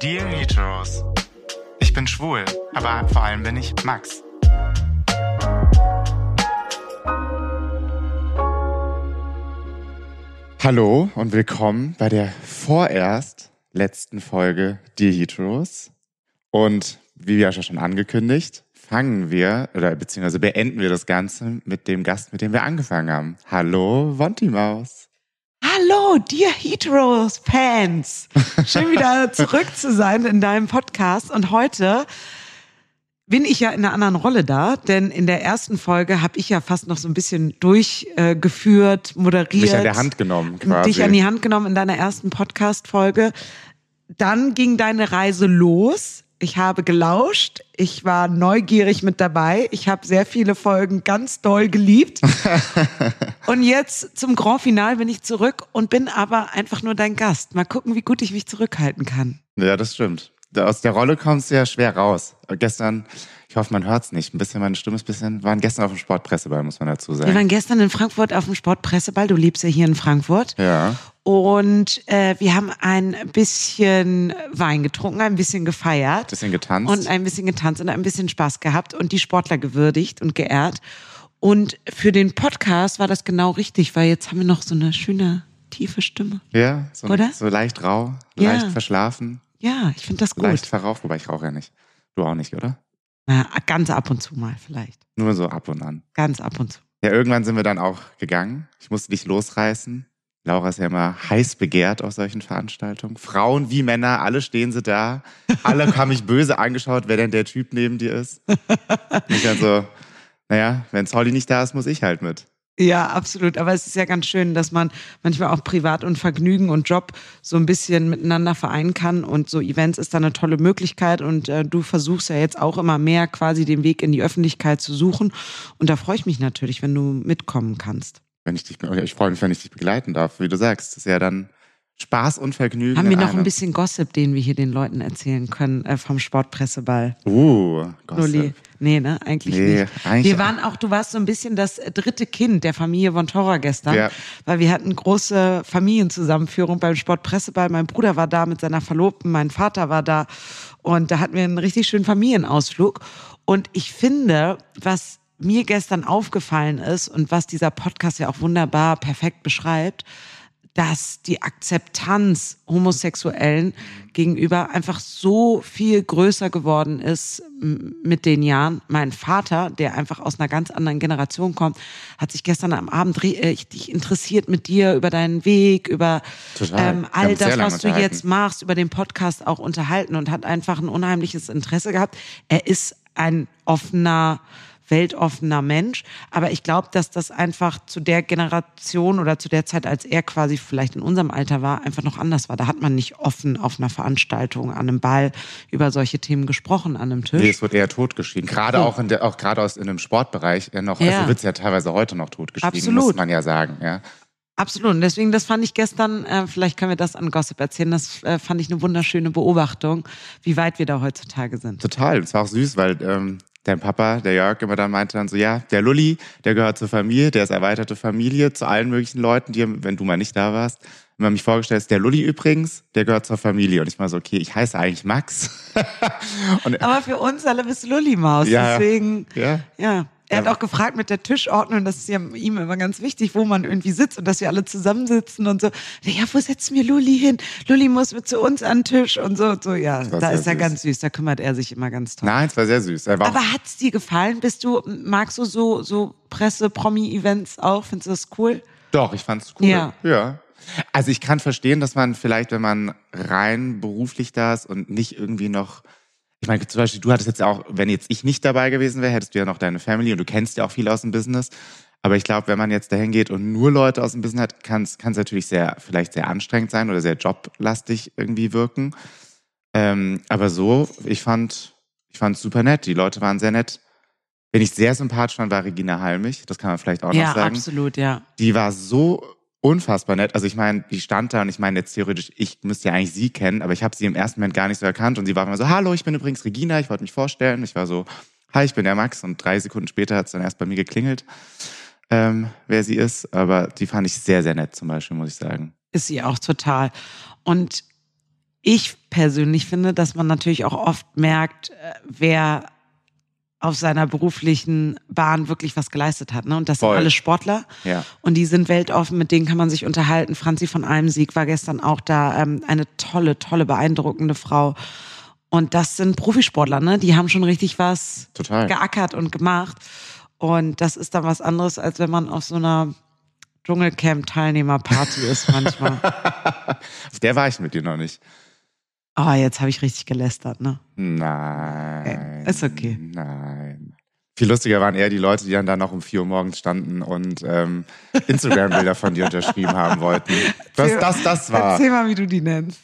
Dear Heteros. Ich bin schwul, aber vor allem bin ich Max. Hallo und willkommen bei der vorerst letzten Folge Dear Heteros. Und wie ja schon angekündigt, fangen wir oder beziehungsweise beenden wir das Ganze mit dem Gast, mit dem wir angefangen haben. Hallo, Wonti Maus. Hallo, Dear Heteros Fans. Schön wieder zurück zu sein in deinem Podcast. Und heute bin ich ja in einer anderen Rolle da, denn in der ersten Folge habe ich ja fast noch so ein bisschen durchgeführt, moderiert. Mich an der Hand genommen, quasi. Dich an die Hand genommen in deiner ersten Podcast-Folge. Dann ging deine Reise los. Ich habe gelauscht, ich war neugierig mit dabei, ich habe sehr viele Folgen ganz doll geliebt. und jetzt zum Grand Final bin ich zurück und bin aber einfach nur dein Gast. Mal gucken, wie gut ich mich zurückhalten kann. Ja, das stimmt. Aus der Rolle kommst du ja schwer raus. Gestern, ich hoffe, man hört es nicht. Ein bisschen, meine Stimme ist ein bisschen, waren gestern auf dem Sportpresseball, muss man dazu sagen. Wir waren gestern in Frankfurt auf dem Sportpresseball. Du lebst ja hier in Frankfurt. Ja. Und äh, wir haben ein bisschen Wein getrunken, ein bisschen gefeiert. Ein bisschen getanzt. Und ein bisschen getanzt und ein bisschen Spaß gehabt und die Sportler gewürdigt und geehrt. Und für den Podcast war das genau richtig, weil jetzt haben wir noch so eine schöne, tiefe Stimme. Ja, so, Oder? so leicht rau, Ja. leicht verschlafen, Ja, ich finde das gut. leicht verraucht, wobei ich rauche ja nicht. Du auch nicht, oder? Na, ganz ab und zu mal vielleicht. Nur so ab und an. Ganz ab und zu. Ja, irgendwann sind wir dann auch gegangen. Ich musste dich losreißen. Laura ist ja immer heiß begehrt auf solchen Veranstaltungen. Frauen wie Männer, alle stehen sie da. Alle haben mich böse angeschaut, wer denn der Typ neben dir ist. Und ich dann so, naja, wenn Solly nicht da ist, muss ich halt mit. Ja, absolut. Aber es ist ja ganz schön, dass man manchmal auch Privat und Vergnügen und Job so ein bisschen miteinander vereinen kann. Und so Events ist da eine tolle Möglichkeit. Und äh, du versuchst ja jetzt auch immer mehr quasi den Weg in die Öffentlichkeit zu suchen. Und da freue ich mich natürlich, wenn du mitkommen kannst. Wenn ich dich, ich freue mich, wenn ich dich begleiten darf, wie du sagst. Das ist ja dann Spaß und Vergnügen. Haben wir noch ein einem. bisschen Gossip, den wir hier den Leuten erzählen können äh, vom Sportpresseball? Uh. Gossip. Nee, ne? Eigentlich Nee, nicht. eigentlich- wir waren auch, du warst so ein bisschen das dritte Kind der Familie von Torra gestern, Ja. weil wir hatten große Familienzusammenführung beim Sportpresseball. Mein Bruder war da mit seiner Verlobten, mein Vater war da und da hatten wir einen richtig schönen Familienausflug. Und ich finde, was mir gestern aufgefallen ist und was dieser Podcast ja auch wunderbar perfekt beschreibt, dass die Akzeptanz Homosexuellen gegenüber einfach so viel größer geworden ist mit den Jahren. Mein Vater, der einfach aus einer ganz anderen Generation kommt, hat sich gestern am Abend richtig interessiert mit dir über deinen Weg, über ähm, all das, was du jetzt machst, über den Podcast auch unterhalten und hat einfach ein unheimliches Interesse gehabt. Er ist ein offener, weltoffener Mensch. Aber ich glaube, dass das einfach zu der Generation oder zu der Zeit, als er quasi vielleicht in unserem Alter war, einfach noch anders war. Da hat man nicht offen auf einer Veranstaltung, an einem Ball über solche Themen gesprochen, an einem Tisch. Nee, es wird eher totgeschrieben. Gerade auch in der, auch gerade aus in einem Sportbereich ja noch, Ja. also wird es ja teilweise heute noch totgeschrieben, Absolut. muss man ja sagen, ja. Absolut. Und deswegen, das fand ich gestern, äh, vielleicht können wir das an Gossip erzählen, das äh, fand ich eine wunderschöne Beobachtung, wie weit wir da heutzutage sind. Total. Es war auch süß, weil ähm, dein Papa, der Jörg, immer dann meinte dann so, ja, der Lulli, der gehört zur Familie, der ist erweiterte Familie, zu allen möglichen Leuten, die, wenn du mal nicht da warst, immer mich vorgestellt hast, der Lulli übrigens, der gehört zur Familie. Und ich war so, okay, ich heiße eigentlich Max. Aber für uns alle bist du Lulli-Maus. Ja. Deswegen, ja. ja. Er hat auch gefragt mit der Tischordnung, das ist ja ihm immer ganz wichtig, wo man irgendwie sitzt und dass wir alle zusammensitzen und so. Ja, wo setzen wir Lulli hin? Lulli muss mit zu uns an den Tisch und so. und so. Ja, da ist er süß. ganz süß. Da kümmert er sich immer ganz toll. Nein, es war sehr süß. War Aber hat's dir gefallen? Bist du, magst du so, so Presse-Promi-Events auch? Findest du das cool? doch, ich fand's cool. Ja. ja. Also ich kann verstehen, dass man vielleicht, wenn man rein beruflich da ist und nicht irgendwie noch ich meine, zum Beispiel, du hattest jetzt auch, wenn jetzt ich nicht dabei gewesen wäre, hättest du ja noch deine Family und du kennst ja auch viele aus dem Business. Aber ich glaube, wenn man jetzt dahin geht und nur Leute aus dem Business hat, kann es natürlich sehr, vielleicht sehr anstrengend sein oder sehr joblastig irgendwie wirken. Ähm, aber so, ich fand, ich fand super nett. Die Leute waren sehr nett. Wenn ich sehr sympathisch fand, war Regina Halmich. Das kann man vielleicht auch ja, noch sagen. absolut, ja. Die war so unfassbar nett. Also ich meine, die stand da und ich meine jetzt theoretisch, ich müsste ja eigentlich sie kennen, aber ich habe sie im ersten Moment gar nicht so erkannt und sie war immer so, hallo, ich bin übrigens Regina, ich wollte mich vorstellen. Ich war so, hi, ich bin der Max und drei Sekunden später hat es dann erst bei mir geklingelt, ähm, wer sie ist. Aber die fand ich sehr, sehr nett zum Beispiel, muss ich sagen. Ist sie auch total. Und ich persönlich finde, dass man natürlich auch oft merkt, äh, wer auf seiner beruflichen Bahn wirklich was geleistet hat. Ne? Und das Voll. sind alle Sportler. Ja. Und die sind weltoffen, mit denen kann man sich unterhalten. Franzi von Almsieg war gestern auch da. Ähm, eine tolle, tolle, beeindruckende Frau. Und das sind Profisportler, ne? Die haben schon richtig was Total. geackert und gemacht. Und das ist dann was anderes, als wenn man auf so einer Dschungelcamp-Teilnehmerparty ist manchmal. Auf der war ich mit dir noch nicht. Oh, jetzt habe ich richtig gelästert, ne? Nein. Ist okay. Nein. Viel lustiger waren eher die Leute, die dann da noch um 4 Uhr morgens standen und ähm, Instagram-Bilder von dir unterschrieben haben wollten. Das, das, das war. Erzähl mal, wie du die nennst.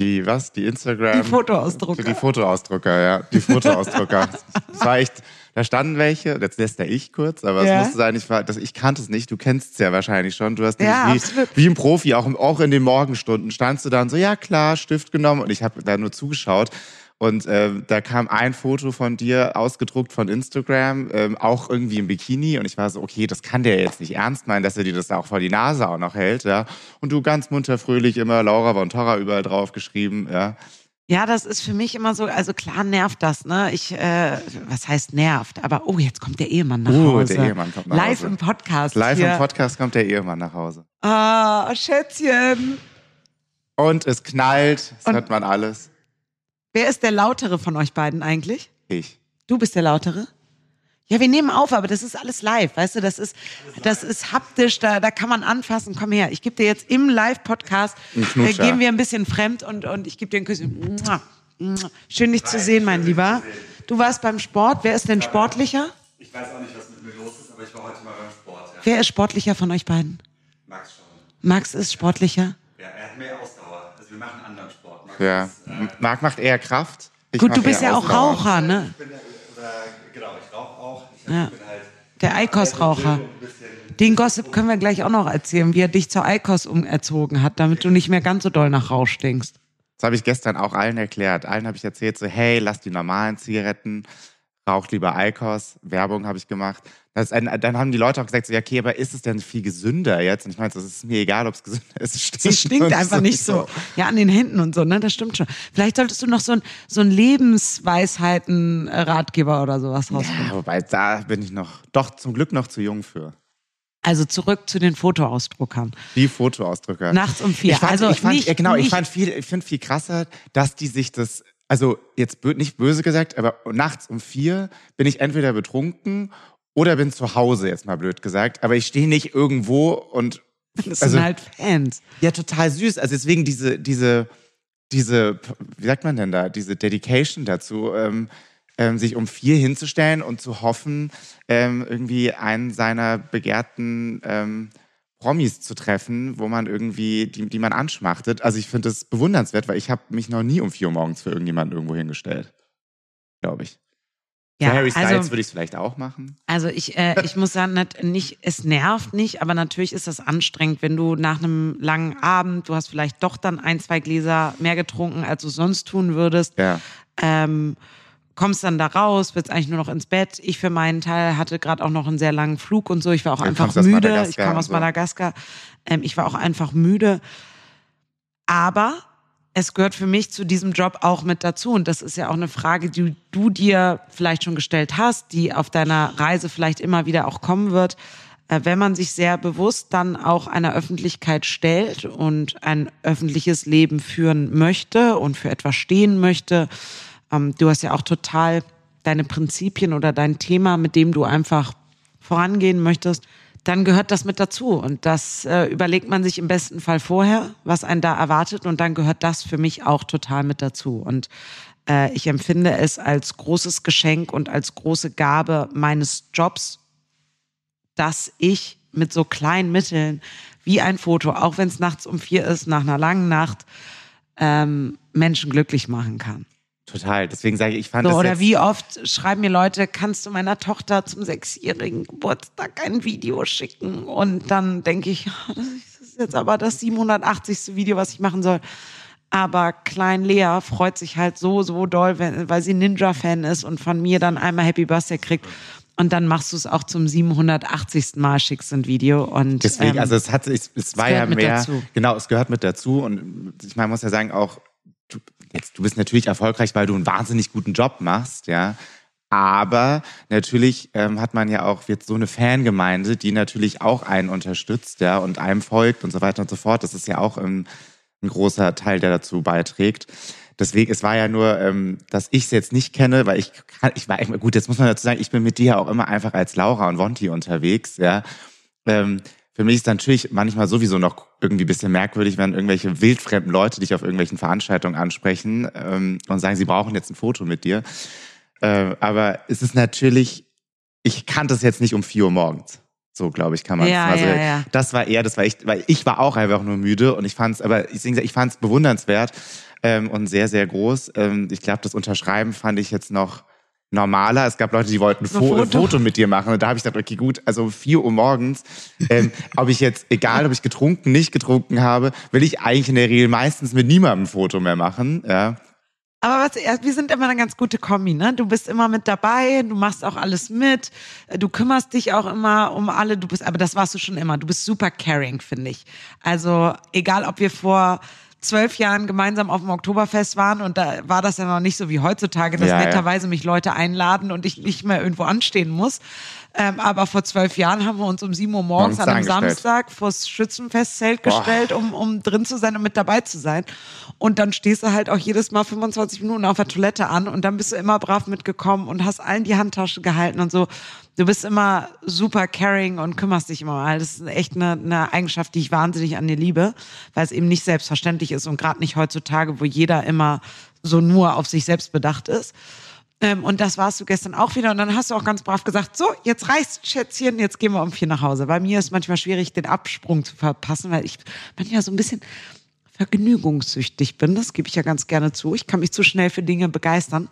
Die, was? Die Instagram. Die Fotoausdrucker. Die Fotoausdrucker, ja. Die Fotoausdrucker. das war echt, da standen welche, jetzt lässt er ich kurz, aber Ja. es musste sein, ich, war, das, ich kannte es nicht, du kennst es ja wahrscheinlich schon. Du hast Ja, wie, wie ein Profi, auch, auch in den Morgenstunden, standst du dann so, ja klar, Stift genommen und ich habe da nur zugeschaut. Und ähm, da kam ein Foto von dir ausgedruckt von Instagram, ähm, auch irgendwie im Bikini. Und ich war so, okay, das kann der jetzt nicht ernst meinen, dass er dir das da auch vor die Nase auch noch hält. ja. Und du ganz munter fröhlich immer Laura von Torra überall drauf geschrieben. Ja. Ja, das ist für mich immer so, also klar nervt das, ne? Ich, äh, was heißt nervt? Aber oh, jetzt kommt der Ehemann nach Uh, Hause. der Ehemann kommt nach Live Hause. im Podcast. Live hier. im Podcast kommt der Ehemann nach Hause. Ah, Schätzchen. Und es knallt, das Und- hört man alles. Wer ist der lautere von euch beiden eigentlich? Ich. Du bist der lautere? Ja, wir nehmen auf, aber das ist alles live, weißt du, das ist, das ist haptisch, da, da kann man anfassen. Komm her, ich gebe dir jetzt im Live-Podcast, Ein äh, gehen wir ein bisschen fremd und, und ich gebe dir einen Kuss. Mua, mua. Schön, dich zu sehen, mein Lieber. Du warst beim Sport. Wer ist denn sportlicher? Ich weiß auch nicht, was mit mir los ist, aber ich war heute mal beim Sport. Ja. Wer ist sportlicher von euch beiden? Max schon. Max ist sportlicher. Ja, er hat mehr Ausdauer. Also wir machen anderen Sport. Ja. Marc macht eher Kraft. Ich Gut, du bist ja auch. Raucher, ne? ich bin, genau, ich rauche auch. Ich Ja. bin halt Der Eikos-Raucher. Den Gossip können wir gleich auch noch erzählen, wie er dich zur Eikos umerzogen hat, damit du nicht mehr ganz so doll nach Rauch stinkst. Das habe ich gestern auch allen erklärt. Allen habe ich erzählt, so, hey, lass die normalen Zigaretten, raucht lieber Eikos. Werbung habe ich gemacht. Das dann haben die Leute auch gesagt, so, ja, okay, aber ist es denn viel gesünder jetzt? Und ich meinte, es ist mir egal, ob es gesünder ist. Es stinkt, Es stinkt einfach nicht so. Ja, an den Händen und so, ne? Das stimmt schon. Vielleicht solltest du noch so ein, so ein Lebensweisheiten-Ratgeber oder sowas rausbringen. Ja, wobei, da bin ich noch, doch zum Glück noch zu jung für. Also zurück zu den Fotoausdruckern. Die Fotoausdrücke. Nachts um vier. Ich fand, also ich fand, nicht, genau, ich nicht, fand viel, ich finde viel krasser, dass die sich das, also jetzt nicht böse gesagt, aber nachts um vier bin ich entweder betrunken oder bin zu Hause, jetzt mal blöd gesagt. Aber ich stehe nicht irgendwo und das also- sind halt Fans. ja, total süß. Also deswegen diese, diese, diese, wie sagt man denn da, diese Dedication dazu, ähm, ähm, sich um vier hinzustellen und zu hoffen, ähm, irgendwie einen seiner begehrten ähm, Promis zu treffen, wo man irgendwie, die, die man anschmachtet. Also ich finde das bewundernswert, weil ich habe mich noch nie um vier Uhr morgens für irgendjemanden irgendwo hingestellt. Glaube ich. Ja, Harry Styles also, würde ich es vielleicht auch machen. also ich, äh, ich muss sagen, nicht, es nervt nicht, aber natürlich ist das anstrengend, wenn du nach einem langen Abend, du hast vielleicht doch dann ein, zwei Gläser mehr getrunken, als du sonst tun würdest. Ja. ähm, kommst dann da raus, willst eigentlich nur noch ins Bett. Ich für meinen Teil hatte gerade auch noch einen sehr langen Flug und so. Ich war auch du einfach müde. Ich und aus so. Madagaskar. Ähm, ich war auch einfach müde. Aber es gehört für mich zu diesem Job auch mit dazu. Und das ist ja auch eine Frage, die du dir vielleicht schon gestellt hast, die auf deiner Reise vielleicht immer wieder auch kommen wird. Äh, Wenn man sich sehr bewusst dann auch einer Öffentlichkeit stellt und ein öffentliches Leben führen möchte und für etwas stehen möchte, ähm, du hast ja auch total deine Prinzipien oder dein Thema, mit dem du einfach vorangehen möchtest, dann gehört das mit dazu. Und das äh, überlegt man sich im besten Fall vorher, was einen da erwartet. Und dann gehört das für mich auch total mit dazu. Und äh, ich empfinde es als großes Geschenk und als große Gabe meines Jobs, dass ich mit so kleinen Mitteln wie ein Foto, auch wenn es nachts um vier ist, nach einer langen Nacht, ähm, Menschen glücklich machen kann. Total. Deswegen sage ich, ich fand So, das oder wie oft schreiben mir Leute, kannst du meiner Tochter zum sechsjährigen Geburtstag ein Video schicken? Und dann denke ich, das ist jetzt aber das 780. Video, was ich machen soll. Aber Klein Lea freut sich halt so, so doll, wenn, weil sie Ninja-Fan ist und von mir dann einmal Happy Birthday kriegt. Und dann machst du es auch zum 780. Mal, schickst ein Video. Und, Deswegen, ähm, also es hat, es, es war ja mehr, dazu. genau, es gehört mit dazu und ich meine, muss ja sagen, auch jetzt, du bist natürlich erfolgreich, weil du einen wahnsinnig guten Job machst, ja. Aber natürlich ähm, hat man ja auch jetzt so eine Fangemeinde, die natürlich auch einen unterstützt, ja, und einem folgt und so weiter und so fort. Das ist ja auch ähm, ein großer Teil, der dazu beiträgt. Deswegen, es war ja nur, ähm, dass ich es jetzt nicht kenne, weil ich ich war gut, jetzt muss man dazu sagen, ich bin mit dir auch immer einfach als Laura und Wonti unterwegs, ja. Ähm, für mich ist natürlich manchmal sowieso noch irgendwie ein bisschen merkwürdig, wenn irgendwelche wildfremden Leute dich auf irgendwelchen Veranstaltungen ansprechen ähm, und sagen, sie brauchen jetzt ein Foto mit dir. Äh, aber es ist natürlich, ich kannte es jetzt nicht um vier Uhr morgens. So, glaube ich, kann man Ja, also, ja, ja. Das war eher, das war ich, weil ich war auch einfach nur müde und ich fand es, aber ich, ich fand es bewundernswert ähm, und sehr, sehr groß. Ähm, ich glaube, das Unterschreiben fand ich jetzt noch normaler. Es gab Leute, die wollten ein Fo Foto. Foto mit dir machen. Und da habe ich gedacht, okay, gut, also 4 Uhr morgens, ähm, ob ich jetzt, egal ob ich getrunken, nicht getrunken habe, will ich eigentlich in der Regel meistens mit niemandem ein Foto mehr machen. Ja. Aber was, wir sind immer eine ganz gute Kombi, ne? Du bist immer mit dabei, du machst auch alles mit, du kümmerst dich auch immer um alle, du bist, aber das warst du schon immer. Du bist super caring, finde ich. Also, egal ob wir vor zwölf Jahren gemeinsam auf dem Oktoberfest waren und da war das ja noch nicht so wie heutzutage, dass Ja, ja. netterweise mich Leute einladen und ich nicht mehr irgendwo anstehen muss. Ähm, aber vor zwölf Jahren haben wir uns um sieben Uhr morgens an einem. Samstag vors Schützenfestzelt Boah. gestellt, um, um drin zu sein und mit dabei zu sein. Und dann stehst du halt auch jedes Mal 25 Minuten auf der Toilette an und dann bist du immer brav mitgekommen und hast allen die Handtasche gehalten und so. Du bist immer super caring und kümmerst dich immer mal. Das ist echt eine, eine Eigenschaft, die ich wahnsinnig an dir liebe, weil es eben nicht selbstverständlich ist und gerade nicht heutzutage, wo jeder immer so nur auf sich selbst bedacht ist. Ähm, und das warst du gestern auch wieder. Und dann hast du auch ganz brav gesagt, so, jetzt reicht's, Schätzchen, jetzt gehen wir um vier nach Hause. Bei mir ist manchmal schwierig, den Absprung zu verpassen, weil ich manchmal so ein bisschen vergnügungssüchtig bin. Das gebe ich ja ganz gerne zu. Ich kann mich zu schnell für Dinge begeistern.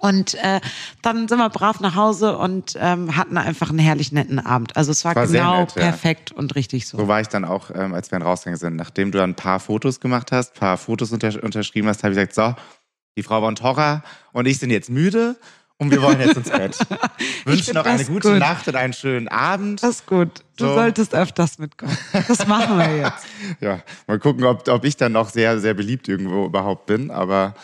Und äh, dann sind wir brav nach Hause und ähm, hatten einfach einen herrlich netten Abend. Also es war, War genau nett, ja. perfekt und richtig so. So war ich dann auch, ähm, als wir dann rausgegangen sind. Nachdem du dann ein paar Fotos gemacht hast, ein paar Fotos unter unterschrieben hast, habe ich gesagt, so, die Frau von Torra und ich sind jetzt müde und wir wollen jetzt ins Bett. Wünschen noch eine gute gut. Nacht und einen schönen Abend. Das ist gut. Du So. solltest öfters mitkommen. Das machen wir jetzt. Ja, mal gucken, ob, ob ich dann noch sehr, sehr beliebt irgendwo überhaupt bin. Aber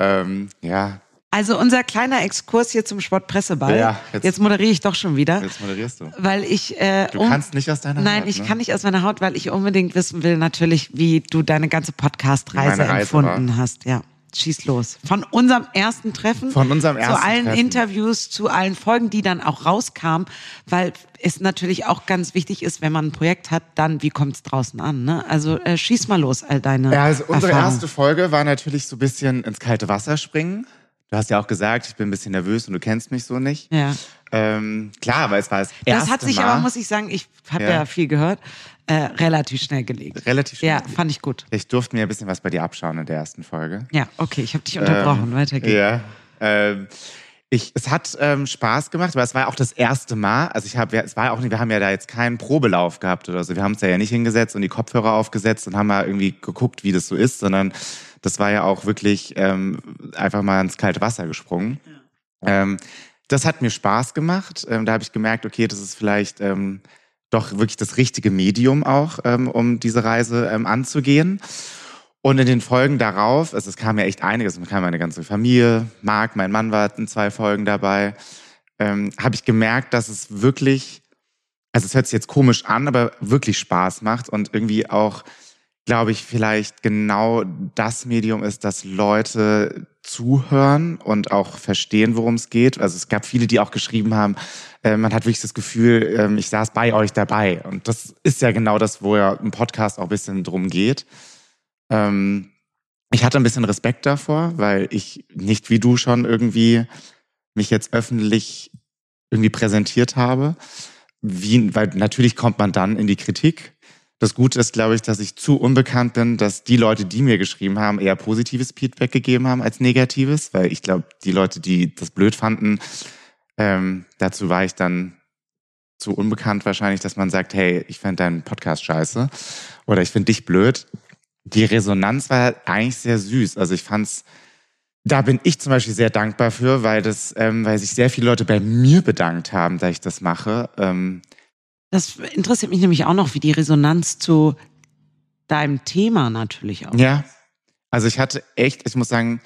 ähm, ja, Also unser kleiner Exkurs hier zum Sportpresseball. Ja, jetzt, jetzt- moderiere ich doch schon wieder, jetzt moderierst du. weil ich äh, Du kannst nicht aus deiner Nein, Haut, ich ne? kann nicht aus meiner Haut, weil ich unbedingt wissen will, natürlich, wie du deine ganze Podcast-Reise empfunden hast. Ja, schieß los. Von unserem ersten Treffen. Von unserem Zu ersten allen Treffen. Interviews, zu allen Folgen, die dann auch rauskamen, weil es natürlich auch ganz wichtig ist, wenn man ein Projekt hat, dann, wie kommt es draußen an? Ne? Also äh, schieß mal los, all deine Ja, also unsere erste Folge war natürlich so ein bisschen ins kalte Wasser springen. Du hast ja auch gesagt, ich bin ein bisschen nervös und du kennst mich so nicht. Ja. Ähm, klar, weil es war das erste Das hat sich aber, muss ich sagen, ich habe ja. Ja. viel gehört, äh, relativ schnell gelegt. Relativ schnell Ja, gelegt. fand ich gut. Ich durfte mir ein bisschen was bei dir abschauen in der ersten Folge. Ja, okay, ich habe dich unterbrochen. Ähm, Weiter geht's. Ja. Ähm, ich, es hat ähm, Spaß gemacht, aber es war auch das erste Mal. Also ich habe, es war auch nicht, wir haben ja da jetzt keinen Probelauf gehabt oder so. Wir haben uns da ja nicht hingesetzt und die Kopfhörer aufgesetzt und haben mal irgendwie geguckt, wie das so ist, sondern das war ja auch wirklich ähm, einfach mal ins kalte Wasser gesprungen. Ähm, das hat mir Spaß gemacht. Ähm, da habe ich gemerkt, okay, das ist vielleicht ähm, doch wirklich das richtige Medium auch, ähm, um diese Reise ähm, anzugehen. Und in den Folgen darauf, also es kam ja echt einiges, es kam meine ganze Familie, Marc, mein Mann war in zwei Folgen dabei, ähm, habe ich gemerkt, dass es wirklich, also es hört sich jetzt komisch an, aber wirklich Spaß macht und irgendwie auch, glaube ich, vielleicht genau das Medium ist, dass Leute zuhören und auch verstehen, worum es geht. Also es gab viele, die auch geschrieben haben, äh, man hat wirklich das Gefühl, ähm, ich saß bei euch dabei. Und das ist ja genau das, wo ja im Podcast auch ein bisschen drum geht. Ähm, ich hatte ein bisschen Respekt davor, weil ich nicht wie du schon irgendwie mich jetzt öffentlich irgendwie präsentiert habe. Wie, weil natürlich kommt man dann in die Kritik. Das Gute ist, glaube ich, dass ich zu unbekannt bin, dass die Leute, die mir geschrieben haben, eher positives Feedback gegeben haben als negatives, weil ich glaube, die Leute, die das blöd fanden, ähm, dazu war ich dann zu unbekannt wahrscheinlich, dass man sagt, hey, ich fand deinen Podcast scheiße oder ich finde dich blöd. Die Resonanz war eigentlich sehr süß. Also ich fand's, da bin ich zum Beispiel sehr dankbar für, weil das, ähm, weil sich sehr viele Leute bei mir bedankt haben, dass ich das mache. Ähm, Das interessiert mich nämlich auch noch, wie die Resonanz zu deinem Thema natürlich auch. ja. Also ich hatte echt, ich muss sagen,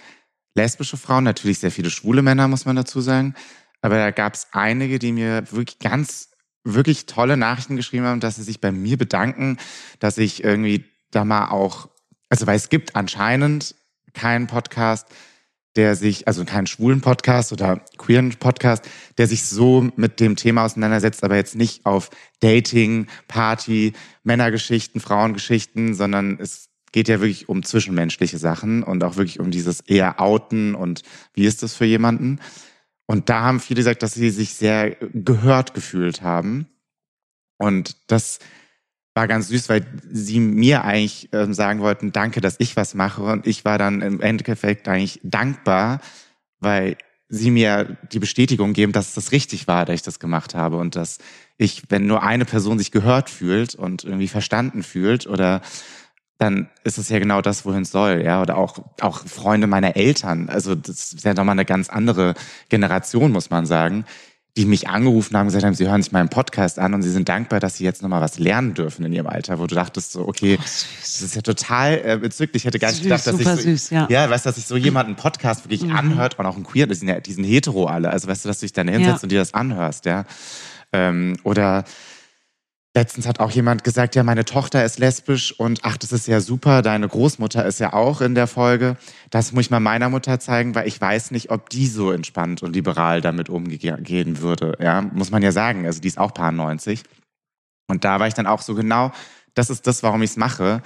lesbische Frauen, natürlich sehr viele schwule Männer, muss man dazu sagen. Aber da gab es einige, die mir wirklich ganz, wirklich tolle Nachrichten geschrieben haben, dass sie sich bei mir bedanken, dass ich irgendwie da mal auch, also weil es gibt anscheinend keinen Podcast, der sich, also keinen schwulen Podcast oder queeren Podcast, der sich so mit dem Thema auseinandersetzt, aber jetzt nicht auf Dating, Party, Männergeschichten, Frauengeschichten, sondern es geht ja wirklich um zwischenmenschliche Sachen und auch wirklich um dieses eher Outen und wie ist das für jemanden. Und da haben viele gesagt, dass sie sich sehr gehört gefühlt haben. Und das war ganz süß, weil sie mir eigentlich äh, sagen wollten, danke, dass ich was mache. Und ich war dann im Endeffekt eigentlich dankbar, weil sie mir die Bestätigung geben, dass das richtig war, dass ich das gemacht habe und dass ich, wenn nur eine Person sich gehört fühlt und irgendwie verstanden fühlt oder dann ist es ja genau das, wohin es soll, ja. Oder auch, auch Freunde meiner Eltern. Also das ist ja nochmal eine ganz andere Generation, muss man sagen, die mich angerufen haben, gesagt haben, sie hören sich meinen Podcast an und sie sind dankbar, dass sie jetzt nochmal was lernen dürfen in ihrem Alter, wo du dachtest so, okay, oh, das ist ja total äh, bezüglich. Ich hätte gar nicht süß, gedacht, dass ich so, süß, ja. ja, weißt du, dass sich so jemand einen Podcast wirklich mhm. anhört und auch ein Queer, die sind ja, die sind hetero alle. Also weißt du, dass du dich dann hinsetzt ja. und dir das anhörst, ja. Ähm, oder Letztens hat auch jemand gesagt, ja, meine Tochter ist lesbisch und ach, das ist ja super, deine Großmutter ist ja auch in der Folge. Das muss ich mal meiner Mutter zeigen, weil ich weiß nicht, ob die so entspannt und liberal damit umgehen würde. Ja, muss man ja sagen. Also die ist auch paar 90. Und da war ich dann auch so genau, das ist das, warum ich es mache.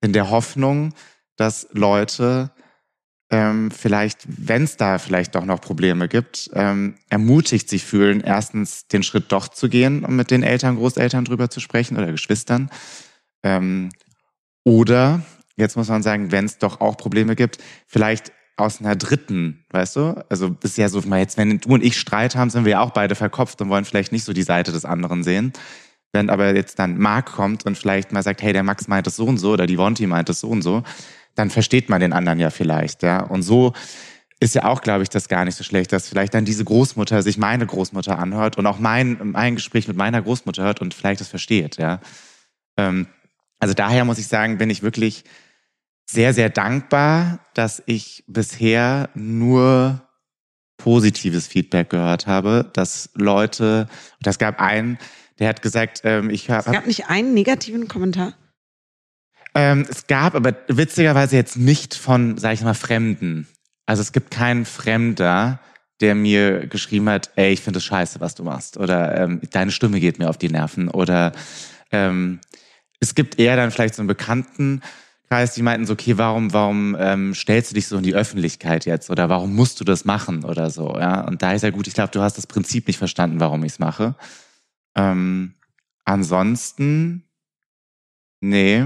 In der Hoffnung, dass Leute ähm, vielleicht, wenn es da vielleicht doch noch Probleme gibt, ähm, ermutigt sich fühlen, erstens den Schritt doch zu gehen, um mit den Eltern, Großeltern drüber zu sprechen oder Geschwistern. Ähm, oder, jetzt muss man sagen, wenn es doch auch Probleme gibt, vielleicht aus einer dritten, weißt du? Also das ist ja so, jetzt, wenn du und ich Streit haben, sind wir ja auch beide verkopft und wollen vielleicht nicht so die Seite des anderen sehen. Wenn aber jetzt dann Marc kommt und vielleicht mal sagt, hey, der Max meint es so und so oder die Wonti meint es so und so, dann versteht man den anderen ja vielleicht, ja. Und so ist ja auch, glaube ich, das gar nicht so schlecht, dass vielleicht dann diese Großmutter sich meine Großmutter anhört und auch mein, mein Gespräch mit meiner Großmutter hört und vielleicht das versteht, ja. Ähm, also daher muss ich sagen, bin ich wirklich sehr, sehr dankbar, dass ich bisher nur positives Feedback gehört habe, dass Leute, das gab einen, der hat gesagt, ähm, ich habe. Es gab nicht einen negativen Kommentar? Ähm, es gab aber witzigerweise jetzt nicht von, sag ich mal, Fremden. Also es gibt keinen Fremder, der mir geschrieben hat, ey, ich finde es scheiße, was du machst. Oder ähm, deine Stimme geht mir auf die Nerven. Oder ähm, es gibt eher dann vielleicht so einen bekannten die meinten so, okay, warum, warum ähm, stellst du dich so in die Öffentlichkeit jetzt? Oder warum musst du das machen? Oder so, ja. Und da ist ja gut, ich glaube, du hast das Prinzip nicht verstanden, warum ich es mache. Ähm, ansonsten, nee,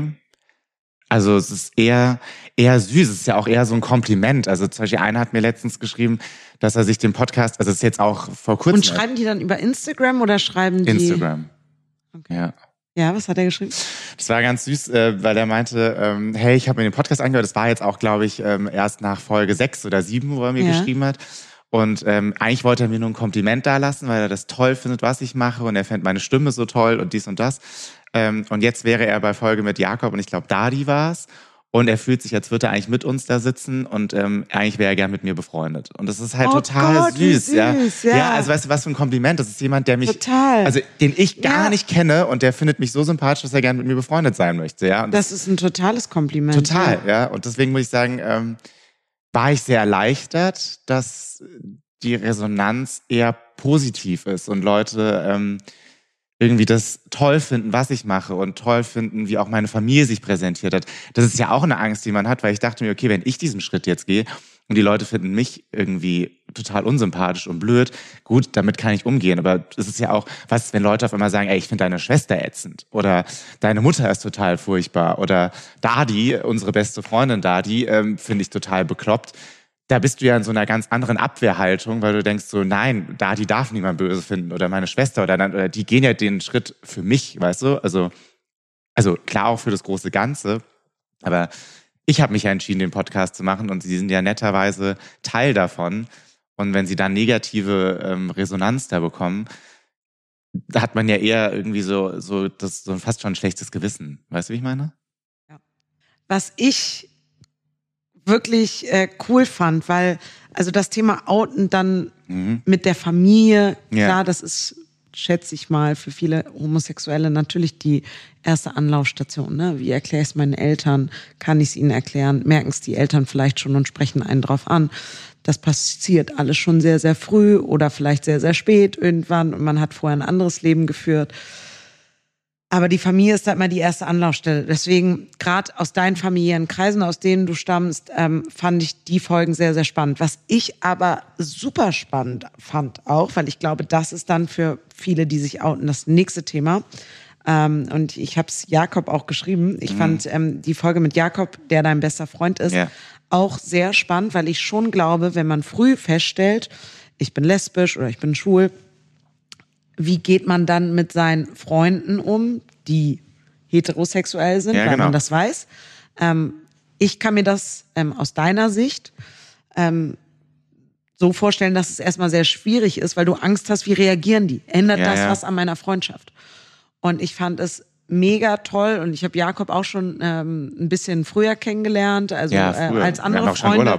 also es ist eher, eher süß, es ist ja auch eher so ein Kompliment. Also zum Beispiel einer hat mir letztens geschrieben, dass er sich den Podcast, also es ist jetzt auch vor kurzem. Und schreiben die dann über Instagram oder schreiben die? Instagram. Okay. Ja. Ja, was hat er geschrieben? Das war ganz süß, äh, weil er meinte, ähm, hey, ich habe mir den Podcast angehört. Das war jetzt auch, glaube ich, ähm, erst nach Folge sechs oder sieben, wo er mir ja. geschrieben hat. Und ähm, eigentlich wollte er mir nur ein Kompliment da lassen, weil er das toll findet, was ich mache. Und er fände meine Stimme so toll und dies und das. Ähm, und jetzt wäre er bei Folge mit Jakob und ich glaube, Dadi war es. Und er fühlt sich, als würde er eigentlich mit uns da sitzen und ähm, eigentlich wäre er gern mit mir befreundet. Und das ist halt oh total Gott, süß, süß ja. ja. ja. also weißt du, was für ein Kompliment. Das ist jemand, der mich, total. also den ich gar Ja. nicht kenne und der findet mich so sympathisch, dass er gern mit mir befreundet sein möchte, ja. Und Das ist ein totales Kompliment. Total, ja. Und deswegen muss ich sagen, ähm, war ich sehr erleichtert, dass die Resonanz eher positiv ist und Leute ähm, irgendwie das toll finden, was ich mache und toll finden, wie auch meine Familie sich präsentiert hat. Das ist ja auch eine Angst, die man hat, weil ich dachte mir, okay, wenn ich diesen Schritt jetzt gehe und die Leute finden mich irgendwie total unsympathisch und blöd, gut, damit kann ich umgehen. Aber es ist ja auch, was, wenn Leute auf einmal sagen, ey, ich finde deine Schwester ätzend oder deine Mutter ist total furchtbar oder Dadi, unsere beste Freundin Dadi, ähm, finde ich total bekloppt da bist du ja in so einer ganz anderen Abwehrhaltung, weil du denkst so, nein, da die darf niemand böse finden oder meine Schwester oder, dann, oder die gehen ja den Schritt für mich, weißt du? Also, also klar auch für das große Ganze, aber ich habe mich ja entschieden, den Podcast zu machen und sie sind ja netterweise Teil davon. Und wenn sie dann negative ähm, Resonanz da bekommen, da hat man ja eher irgendwie so, so, das, so fast schon ein schlechtes Gewissen. Weißt du, wie ich meine? Was ich wirklich äh, cool fand, weil also das Thema Outen dann mit der Familie, Mhm. Ja. klar, das ist, schätze ich mal, für viele Homosexuelle natürlich die erste Anlaufstation. Ne? Wie erkläre ich es meinen Eltern? Kann ich es ihnen erklären? Merken es die Eltern vielleicht schon und sprechen einen drauf an? Das passiert alles schon sehr, sehr früh oder vielleicht sehr, sehr spät irgendwann und man hat vorher ein anderes Leben geführt. Aber die Familie ist da immer die erste Anlaufstelle. Deswegen, gerade aus deinen familiären Kreisen, aus denen du stammst, ähm, fand ich die Folgen sehr, sehr spannend. Was ich aber super spannend fand auch, weil ich glaube, das ist dann für viele, die sich outen, das nächste Thema. Ähm, und ich habe es Jakob auch geschrieben. Ich fand ähm, die Folge mit Jakob, der dein bester Freund ist, Ja. auch sehr spannend, weil ich schon glaube, wenn man früh feststellt, ich bin lesbisch oder ich bin schwul, wie geht man dann mit seinen Freunden um, die heterosexuell sind, Ja, weil genau. man das weiß. Ähm, ich kann mir das ähm, aus deiner Sicht ähm, so vorstellen, dass es erstmal sehr schwierig ist, weil du Angst hast, wie reagieren die? Ändert Ja, das ja. was an meiner Freundschaft? Und ich fand es mega toll und ich habe Jakob auch schon ähm, ein bisschen früher kennengelernt, also Ja, äh, früher. als Wir andere Freunde,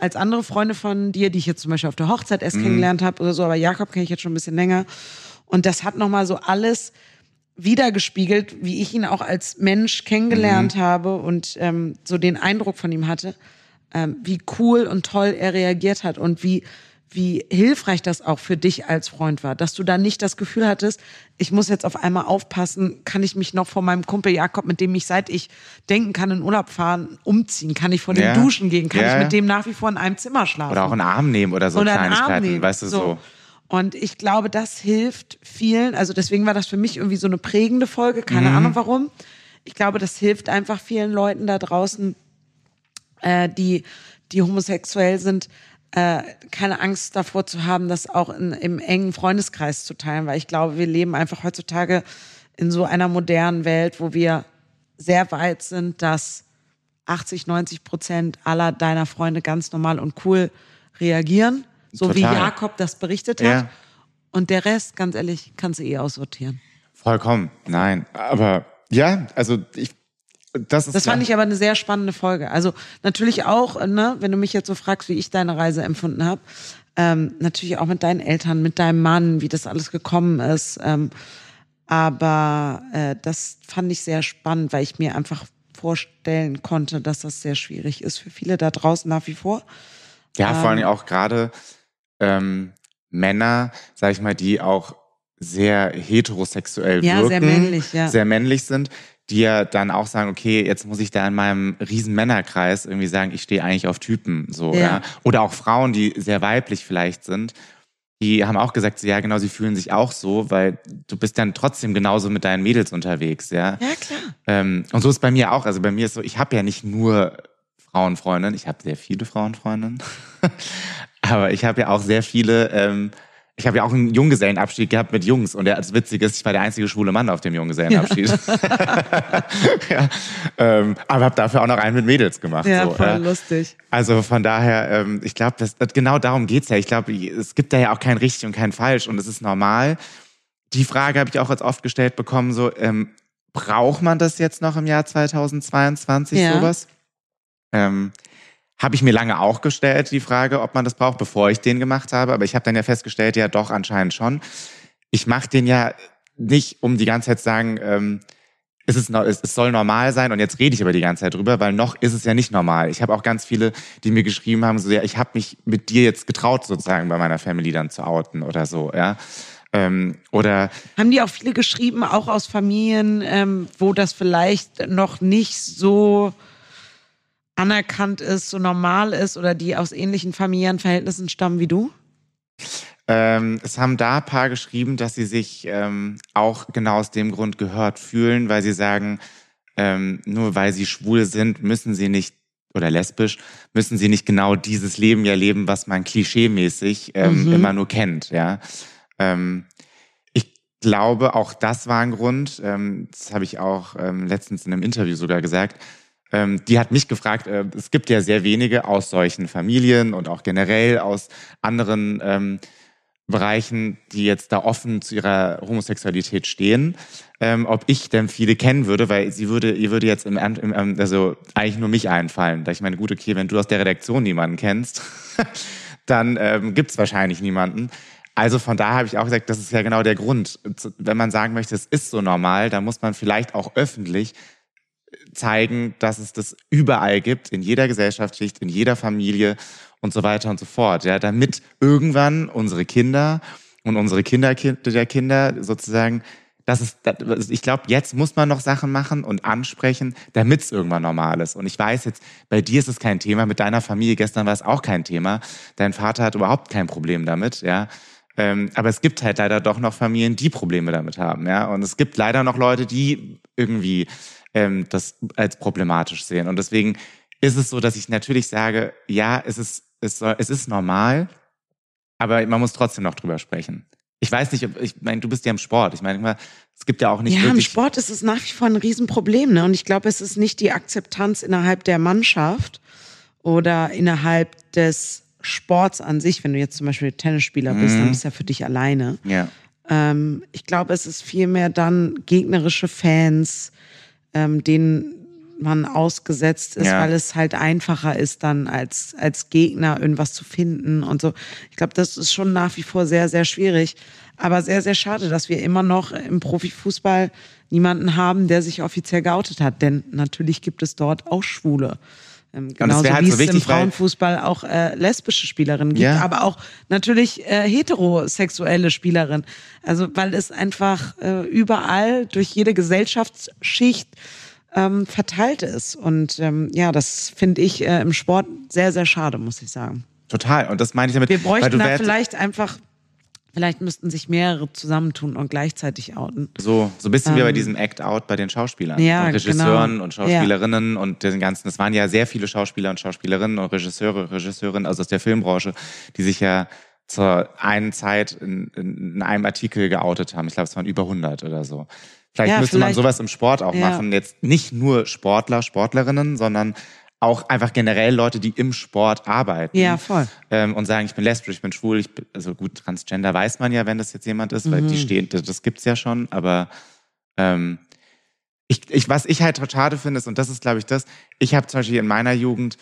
als andere Freunde von dir, die ich jetzt zum Beispiel auf der Hochzeit erst Mhm. kennengelernt habe oder so, aber Jakob kenne ich jetzt schon ein bisschen länger. Und das hat nochmal so alles wiedergespiegelt, wie ich ihn auch als Mensch Mhm. kennengelernt habe und ähm, so den Eindruck von ihm hatte, ähm, wie cool und toll er reagiert hat und wie, wie hilfreich das auch für dich als Freund war, dass du da nicht das Gefühl hattest, ich muss jetzt auf einmal aufpassen, kann ich mich noch von meinem Kumpel Jakob, mit dem ich seit ich denken kann, in Urlaub fahren, umziehen, kann ich vor dem Ja. Duschen gehen, kann Ja, ich mit dem nach wie vor in einem Zimmer schlafen? Oder auch einen Arm nehmen oder so oder Kleinigkeiten, weißt du, so. Und ich glaube, das hilft vielen. Also deswegen war das für mich irgendwie so eine prägende Folge. Keine Mhm. Ahnung warum. Ich glaube, das hilft einfach vielen Leuten da draußen, äh, die, die homosexuell sind, äh, keine Angst davor zu haben, das auch in, im engen Freundeskreis zu teilen. Weil ich glaube, wir leben einfach heutzutage in so einer modernen Welt, wo wir sehr weit sind, dass 80, 90 Prozent aller deiner Freunde ganz normal und cool reagieren, so wie Total. Jakob das berichtet hat. Ja. Und der Rest, ganz ehrlich, kannst du eh aussortieren. Vollkommen, nein. Aber ja, also ich, das ist Das fand ich aber eine sehr spannende Folge. Also natürlich auch, ne, wenn du mich jetzt so fragst, wie ich deine Reise empfunden habe, ähm, natürlich auch mit deinen Eltern, mit deinem Mann, wie das alles gekommen ist. Ähm, aber äh, das fand ich sehr spannend, weil ich mir einfach vorstellen konnte, dass das sehr schwierig ist für viele da draußen nach wie vor. Ja, vor Ähm. allem auch gerade ähm, Männer, sag ich mal, die auch sehr heterosexuell Ja, wirken, sehr männlich, ja. sehr männlich sind, die ja dann auch sagen, okay, jetzt muss ich da in meinem riesen Männerkreis irgendwie sagen, ich stehe eigentlich auf Typen, so, Ja. ja. Oder auch Frauen, die sehr weiblich vielleicht sind, die haben auch gesagt, so, ja, genau, sie fühlen sich auch so, weil du bist dann trotzdem genauso mit deinen Mädels unterwegs, ja. Ja, klar. Ähm, und so ist bei mir auch. Also bei mir ist so, ich habe ja nicht nur Frauenfreundinnen, ich habe sehr viele Frauenfreundinnen, aber ich habe ja auch sehr viele. Ähm, ich habe ja auch einen Junggesellenabschied gehabt mit Jungs und der, das Witzige ist, ich war der einzige schwule Mann auf dem Junggesellenabschied. ja. ähm, aber habe dafür auch noch einen mit Mädels gemacht. Ja, so, voll ja. lustig. Also von daher, ähm, ich glaube, genau darum geht's ja. Ich glaube, es gibt da ja auch kein richtig und kein falsch und es ist normal. Die Frage habe ich auch als oft gestellt bekommen, so, ähm, braucht man das jetzt noch im Jahr 2022, Ja. sowas? Ähm, habe ich mir lange auch gestellt, die Frage, ob man das braucht, bevor ich den gemacht habe. Aber ich habe dann ja festgestellt, ja doch, anscheinend schon. Ich mache den ja nicht, um die ganze Zeit zu sagen, ähm, es, ist, es soll normal sein und jetzt rede ich aber die ganze Zeit drüber, weil noch ist es ja nicht normal. Ich habe auch ganz viele, die mir geschrieben haben, so ja, ich habe mich mit dir jetzt getraut, sozusagen bei meiner Family dann zu outen oder so, ja. Ähm, oder Haben die auch viele geschrieben, auch aus Familien, ähm, wo das vielleicht noch nicht so anerkannt ist, so normal ist oder die aus ähnlichen familiären Verhältnissen stammen wie du? Ähm, es haben da ein paar geschrieben, dass sie sich ähm, auch genau aus dem Grund gehört fühlen, weil sie sagen, ähm, nur weil sie schwul sind, müssen sie nicht oder lesbisch, müssen sie nicht genau dieses Leben ja leben, was man klischeemäßig ähm, Mhm. immer nur kennt, ja. Ähm, ich glaube, auch das war ein Grund, ähm, das habe ich auch ähm, letztens in einem Interview sogar gesagt, ähm, die hat mich gefragt, äh, es gibt ja sehr wenige aus solchen Familien und auch generell aus anderen ähm, Bereichen, die jetzt da offen zu ihrer Homosexualität stehen, ähm, ob ich denn viele kennen würde, weil sie würde, ihr würde jetzt im, im also eigentlich nur mich einfallen. Da ich meine, gut, okay, wenn du aus der Redaktion niemanden kennst, dann ähm, gibt es wahrscheinlich niemanden. Also von daher habe ich auch gesagt, das ist ja genau der Grund. Wenn man sagen möchte, es ist so normal, dann muss man vielleicht auch öffentlich zeigen, dass es das überall gibt, in jeder Gesellschaftsschicht, in jeder Familie und so weiter und so fort. Ja, damit irgendwann unsere Kinder und unsere Kinder der Kinder sozusagen, das ist, ich glaube, jetzt muss man noch Sachen machen und ansprechen, damit es irgendwann normal ist. Und ich weiß jetzt, bei dir ist es kein Thema, mit deiner Familie gestern war es auch kein Thema. Dein Vater hat überhaupt kein Problem damit, ja. Ähm, aber es gibt halt leider doch noch Familien, die Probleme damit haben, ja. Und es gibt leider noch Leute, die irgendwie ähm, das als problematisch sehen. Und deswegen ist es so, dass ich natürlich sage, ja, es ist, es, soll, es ist normal, aber man muss trotzdem noch drüber sprechen. Ich weiß nicht, ob, ich meine, du bist ja im Sport. Ich meine, es gibt ja auch nicht. Ja, im Sport ist es nach wie vor ein Riesenproblem. Ne? Und ich glaube, es ist nicht die Akzeptanz innerhalb der Mannschaft oder innerhalb des Sports an sich, wenn du jetzt zum Beispiel Tennisspieler bist, mhm. dann bist du ja für dich alleine. Ja. Ähm, ich glaube, es ist vielmehr dann gegnerische Fans, ähm, denen man ausgesetzt ist, ja. weil es halt einfacher ist, dann als, als Gegner irgendwas zu finden und so. Ich glaube, das ist schon nach wie vor sehr, sehr schwierig. Aber sehr, sehr schade, dass wir immer noch im Profifußball niemanden haben, der sich offiziell geoutet hat. Denn natürlich gibt es dort auch Schwule. Ähm, genauso halt wie so es wichtig, im Frauenfußball auch äh, lesbische Spielerinnen gibt, ja. aber auch natürlich äh, heterosexuelle Spielerinnen. Also weil es einfach äh, überall durch jede Gesellschaftsschicht ähm, verteilt ist. Und ähm, ja, das finde ich äh, im Sport sehr, sehr schade, muss ich sagen. Total. Und das meine ich damit. Wir bräuchten da vielleicht einfach Vielleicht müssten sich mehrere zusammentun und gleichzeitig outen. So, so ein bisschen ähm, wie bei ähm, diesem Act-Out bei den Schauspielern. Ja, und Regisseuren genau. und Schauspielerinnen ja. und den ganzen. Es waren ja sehr viele Schauspieler und Schauspielerinnen und Regisseure, Regisseurinnen, also aus der Filmbranche, die sich ja zur einen Zeit in, in einem Artikel geoutet haben. Ich glaube, es waren über 100 oder so. Vielleicht ja, müsste vielleicht, man sowas im Sport auch machen. Jetzt nicht nur Sportler, Sportlerinnen, sondern auch einfach generell Leute, die im Sport arbeiten. Ja, voll. Ähm, und sagen, ich bin lesbisch, ich bin schwul, ich bin, also gut, Transgender weiß man ja, wenn das jetzt jemand ist, mhm. weil die mhm. stehen, das, das gibt's ja schon, aber ähm, ich, ich, was ich halt schade finde, ist, und das ist, glaube ich, das, ich habe zum Beispiel in meiner Jugend,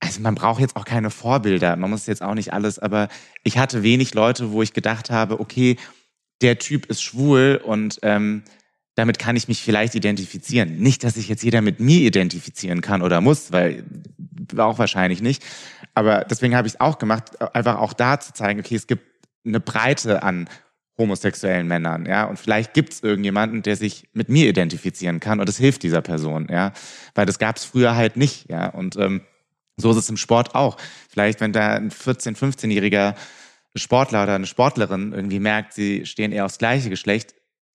also man braucht jetzt auch keine Vorbilder, man muss jetzt auch nicht alles, aber ich hatte wenig Leute, wo ich gedacht habe, okay, der Typ ist schwul und ähm, damit kann ich mich vielleicht identifizieren. Nicht, dass sich jetzt jeder mit mir identifizieren kann oder muss, weil auch wahrscheinlich nicht. Aber deswegen habe ich es auch gemacht, einfach auch da zu zeigen, okay, es gibt eine Breite an homosexuellen Männern, ja, und vielleicht gibt es irgendjemanden, der sich mit mir identifizieren kann und es hilft dieser Person, ja, weil das gab es früher halt nicht, ja, und ähm, so ist es im Sport auch. Vielleicht, wenn da ein 14-, 15-jähriger Sportler oder eine Sportlerin irgendwie merkt, sie stehen eher aufs gleiche Geschlecht,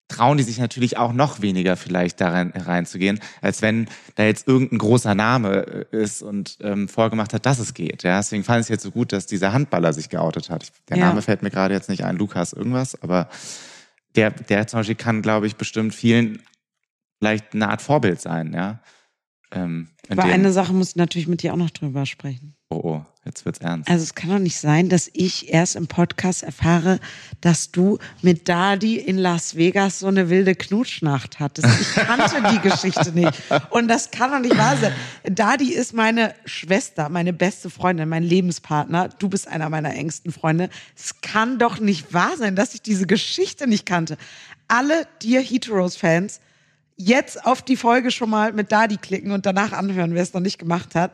trauen die sich natürlich auch noch weniger vielleicht da rein, reinzugehen, als wenn da jetzt irgendein großer Name äh, ist und ähm, vorgemacht hat, dass es geht. Ja? Deswegen fand ich es jetzt so gut, dass dieser Handballer sich geoutet hat. Der ja. Name fällt mir gerade jetzt nicht ein, Lukas irgendwas, aber der, der zum Beispiel kann, glaube ich, bestimmt vielen vielleicht eine Art Vorbild sein. Ja? Ähm, Über eine Sache muss ich natürlich mit dir auch noch drüber sprechen. Oh, oh, jetzt wird's ernst. Also es kann doch nicht sein, dass ich erst im Podcast erfahre, dass du mit Dadi in Las Vegas so eine wilde Knutschnacht hattest. Ich kannte die Geschichte nicht. Und das kann doch nicht wahr sein. Dadi ist meine Schwester, meine beste Freundin, mein Lebenspartner. Du bist einer meiner engsten Freunde. Es kann doch nicht wahr sein, dass ich diese Geschichte nicht kannte. Alle Dear Heteros-Fans, jetzt auf die Folge schon mal mit Dadi klicken und danach anhören, wer es noch nicht gemacht hat.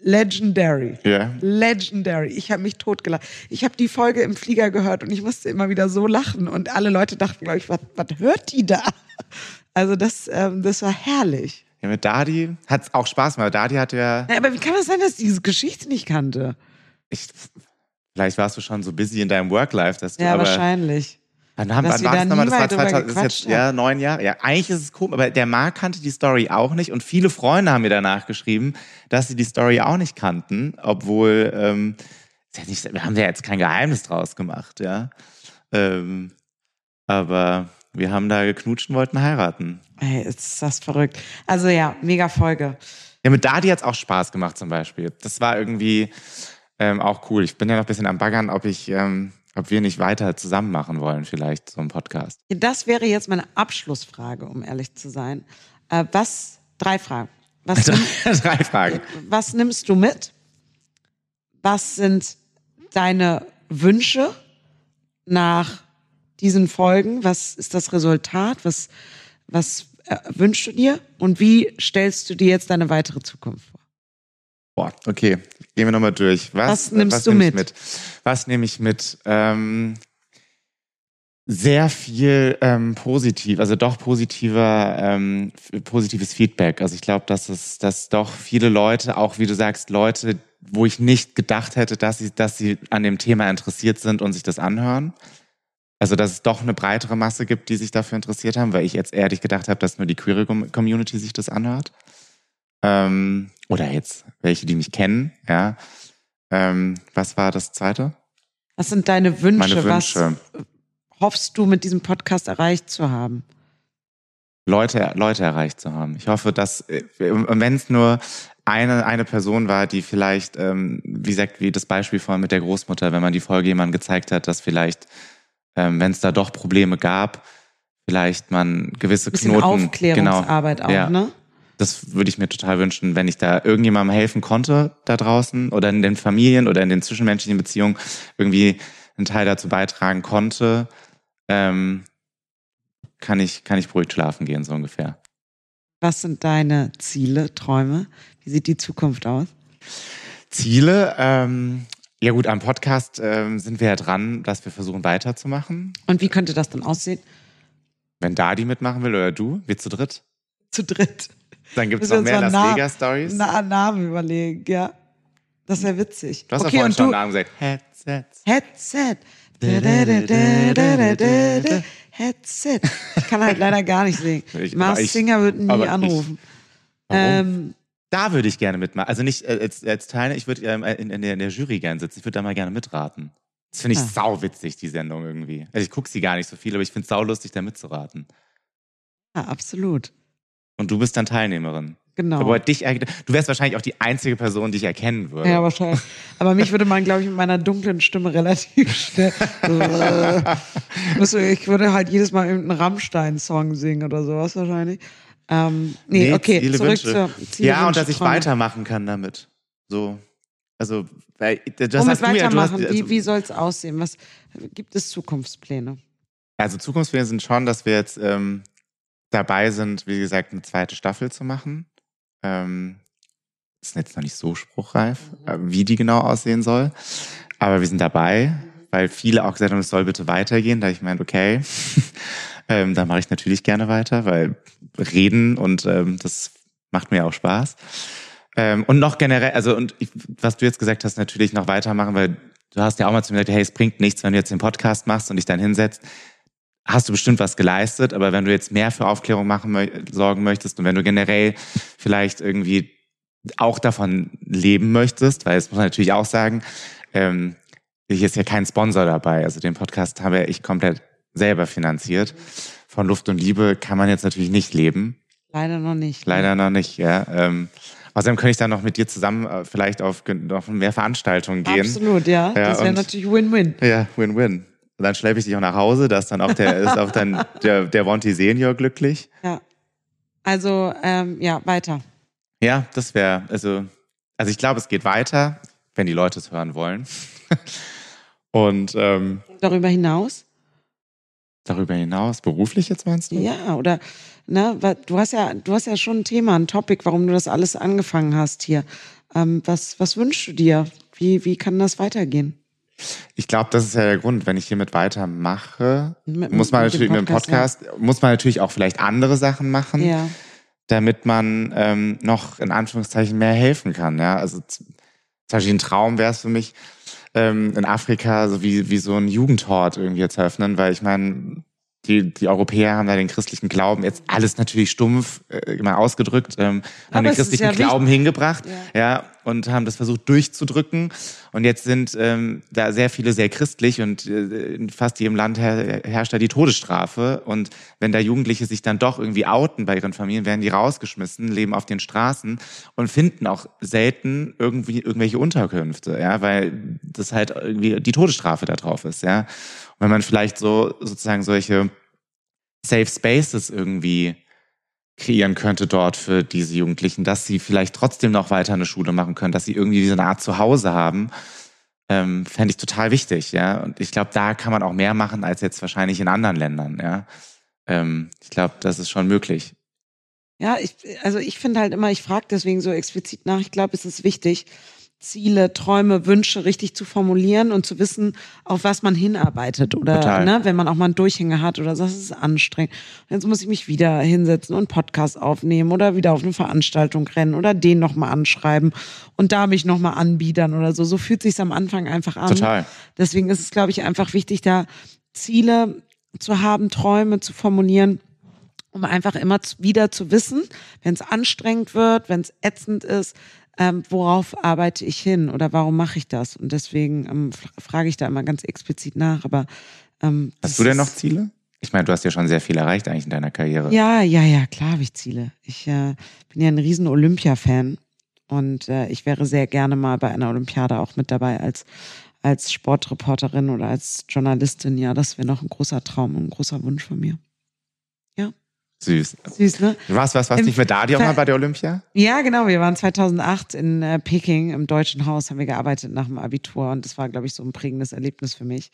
Legendary. Ja. Legendary. Ich habe mich totgelacht. Ich habe die Folge im Flieger gehört und ich musste immer wieder so lachen. Und alle Leute dachten, glaube ich, was, was hört die da? Also das, ähm, das war herrlich. Ja, mit Dadi hat es auch Spaß gemacht. Dadi hatte ja. ja. Aber wie kann das sein, dass ich diese Geschichte nicht kannte? Ich, vielleicht warst du schon so busy in deinem Work-Life, dass du. Ja, wahrscheinlich. Wann, haben, wann war das nochmal? Das war 2000, das ist jetzt, ja, neun Jahre. Ja, eigentlich ist es komisch, aber der Marc kannte die Story auch nicht und viele Freunde haben mir danach geschrieben, dass sie die Story auch nicht kannten, obwohl, ähm, ja nicht, wir haben ja jetzt kein Geheimnis draus gemacht, ja. Ähm, aber wir haben da geknutscht und wollten heiraten. Ey, ist das verrückt. Also ja, mega Folge. Ja, mit Dadi hat's auch Spaß gemacht zum Beispiel. Das war irgendwie ähm, auch cool. Ich bin ja noch ein bisschen am Baggern, ob ich, ähm, ob wir nicht weiter zusammen machen wollen, vielleicht so einen Podcast. Das wäre jetzt meine Abschlussfrage, um ehrlich zu sein. Äh, was, drei Fragen. Was, Drei Fragen. was nimmst du mit? Was sind deine Wünsche nach diesen Folgen? Was ist das Resultat? Was, was äh, wünschst du dir? Und wie stellst du dir jetzt deine weitere Zukunft vor? Boah, okay. Gehen wir nochmal durch. Was, Was nimmst du nehm ich mit? Was nehme ich mit? Ähm, sehr viel ähm, positiv, also doch positiver, ähm, positives Feedback. Also ich glaube, dass es, dass doch viele Leute, auch wie du sagst, Leute, wo ich nicht gedacht hätte, dass sie, dass sie an dem Thema interessiert sind und sich das anhören. Also dass es doch eine breitere Masse gibt, die sich dafür interessiert haben, weil ich jetzt ehrlich gedacht habe, dass nur die queere Com- Community sich das anhört. Ähm, oder jetzt welche, die mich kennen, ja. Ähm, was war das zweite? Was sind deine Wünsche? Meine Wünsche. Was hoffst du mit diesem Podcast erreicht zu haben? Leute, Leute erreicht zu haben. Ich hoffe, dass, äh, wenn es nur eine, eine Person war, die vielleicht, ähm, wie gesagt, wie das Beispiel vorhin mit der Großmutter, wenn man die Folge jemandem gezeigt hat, dass vielleicht, ähm, wenn es da doch Probleme gab, vielleicht man gewisse Knoten. Aufklärungsarbeit auch, ja. ne? Das würde ich mir total wünschen, wenn ich da irgendjemandem helfen konnte da draußen oder in den Familien oder in den zwischenmenschlichen Beziehungen irgendwie einen Teil dazu beitragen konnte, ähm, kann ich, kann ich beruhigt schlafen gehen, so ungefähr. Was sind deine Ziele, Träume? Wie sieht die Zukunft aus? Ziele, ähm, ja gut, am Podcast ähm, sind wir ja dran, dass wir versuchen weiterzumachen. Und wie könnte das dann aussehen? Wenn Dadi mitmachen will oder du, wir zu dritt. Zu dritt. Dann gibt es noch mehr Las mal na- Vegas Stories. Na, Namen überlegen, ja. Das wäre witzig. Du hast ja okay, vorhin und schon du, einen Namen gesagt. Headsets. Headset. Da. Headset. Ich kann halt leider gar nicht singen. Ich- Mars ich- Singer wird nie ich- anrufen. Warum? Ähm, Da würde ich gerne mitmachen. Also nicht äh, als, als Teilnehmer, ich würde ähm, in, in, der, in der Jury gerne sitzen. Ich würde da mal gerne mitraten. Das finde ich Ah. sauwitzig, die Sendung irgendwie. Also ich gucke sie gar nicht so viel, aber ich finde es saulustig, da mitzuraten. ja, absolut. Und du bist dann Teilnehmerin. Genau. Aber dich, du wärst wahrscheinlich auch die einzige Person, die ich erkennen würde. Ja, wahrscheinlich. Aber mich würde man, glaube ich, mit meiner dunklen Stimme relativ schnell. Ich würde halt jedes Mal irgendeinen Rammstein-Song singen oder sowas wahrscheinlich. Ähm, nee, okay, Ziele, zurück Wünsche. zur Ziele, Ja, und Wünsche, dass ich Träume. weitermachen kann damit. So. Also, weil, das Womit hast du ja, du hast, weitermachen? also, wie wie soll es aussehen? Was gibt es Zukunftspläne? Also Zukunftspläne sind schon, dass wir jetzt ähm, dabei sind, wie gesagt, eine zweite Staffel zu machen. Ähm, ist jetzt noch nicht so spruchreif, äh, wie die genau aussehen soll. Aber wir sind dabei, weil viele auch gesagt haben, es soll bitte weitergehen. Da ich meinte, okay, ähm, dann mache ich natürlich gerne weiter, weil reden und ähm, das macht mir auch Spaß. Ähm, und noch generell, also und ich, was du jetzt gesagt hast, natürlich noch weitermachen, weil du hast ja auch mal zu mir gesagt, hey, es bringt nichts, wenn du jetzt den Podcast machst und dich dann hinsetzt hast du bestimmt was geleistet, aber wenn du jetzt mehr für Aufklärung machen sorgen möchtest und wenn du generell vielleicht irgendwie auch davon leben möchtest, weil das muss man natürlich auch sagen, ähm, hier ist ja kein Sponsor dabei. Also den Podcast habe ich komplett selber finanziert. Von Luft und Liebe kann man jetzt natürlich nicht leben. Leider noch nicht. ne? Leider noch nicht, ja. Ähm, außerdem könnte ich dann noch mit dir zusammen äh, vielleicht auf noch mehr Veranstaltungen gehen. Absolut, ja. Ja, das wäre natürlich Win-Win. Ja, Win-Win. Und dann schleppe ich dich auch nach Hause, da ist dann auch der, ist auch dann der, der Monty Senior glücklich. Ja. Also, ähm, ja, weiter. Ja, das wäre, also, also ich glaube, es geht weiter, wenn die Leute es hören wollen. Und ähm, Darüber hinaus? darüber hinaus, beruflich jetzt meinst du? Ja, oder ne, du hast ja, du hast ja schon ein Thema, ein Topic, warum du das alles angefangen hast hier. Ähm, was, was wünschst du dir? Wie, wie kann das weitergehen? Ich glaube, das ist ja der Grund, wenn ich hiermit weitermache, Mit- muss man mit natürlich mit dem Podcast, Podcast, muss man natürlich auch vielleicht andere Sachen machen. Ja. damit man ähm, noch in Anführungszeichen mehr helfen kann. Ja, also zum Beispiel ein Traum wäre es für mich, ähm, in Afrika so wie, wie so ein Jugendhort irgendwie zu eröffnen, weil ich meine, die, die Europäer haben da den christlichen Glauben jetzt alles natürlich stumpf äh, immer ausgedrückt, ähm, haben den christlichen ja wichtig- Glauben hingebracht, Ja. ja. Und haben das versucht durchzudrücken. Und jetzt sind ähm, da sehr viele sehr christlich und äh, in fast jedem Land her herrscht da die Todesstrafe. Und wenn da Jugendliche sich dann doch irgendwie outen bei ihren Familien, werden die rausgeschmissen, leben auf den Straßen und finden auch selten irgendwie irgendwelche Unterkünfte, ja, weil das halt irgendwie die Todesstrafe da drauf ist, ja. Und wenn man vielleicht so sozusagen solche Safe Spaces irgendwie kreieren könnte dort für diese Jugendlichen, dass sie vielleicht trotzdem noch weiter eine Schule machen können, dass sie irgendwie diese Art Zuhause haben, ähm, fände ich total wichtig, ja. Und ich glaube, da kann man auch mehr machen als jetzt wahrscheinlich in anderen Ländern, ja. Ähm, ich glaube, das ist schon möglich. Ja, ich, also ich finde halt immer, ich frage deswegen so explizit nach, ich glaube, es ist wichtig, Ziele, Träume, Wünsche richtig zu formulieren und zu wissen, auf was man hinarbeitet. Oder Total. ne, wenn man auch mal einen Durchhänger hat oder so, das ist anstrengend. Jetzt muss ich mich wieder hinsetzen und einen Podcast aufnehmen oder wieder auf eine Veranstaltung rennen oder den nochmal anschreiben und da mich nochmal anbiedern oder so. So fühlt sich's am Anfang einfach an. Total. Deswegen ist es, glaube ich, einfach wichtig, da Ziele zu haben, Träume zu formulieren um einfach immer wieder zu wissen, wenn es anstrengend wird, wenn es ätzend ist, ähm, worauf arbeite ich hin oder warum mache ich das? Und deswegen ähm, frage ich da immer ganz explizit nach. Aber ähm, Hast du denn noch Ziele? Ich meine, du hast ja schon sehr viel erreicht eigentlich in deiner Karriere. Ja, ja, ja, klar habe ich Ziele. Ich äh, bin ja ein riesen Olympia-Fan und äh, ich wäre sehr gerne mal bei einer Olympiade auch mit dabei als als Sportreporterin oder als Journalistin. Ja, das wäre noch ein großer Traum und ein großer Wunsch von mir. Süß. Süß, ne? Du warst, was, warst Im nicht mit Dadi auch Ver- mal bei der Olympia? Ja, genau. Wir waren 2008 in äh, Peking im Deutschen Haus, haben wir gearbeitet nach dem Abitur und das war, glaube ich, so ein prägendes Erlebnis für mich,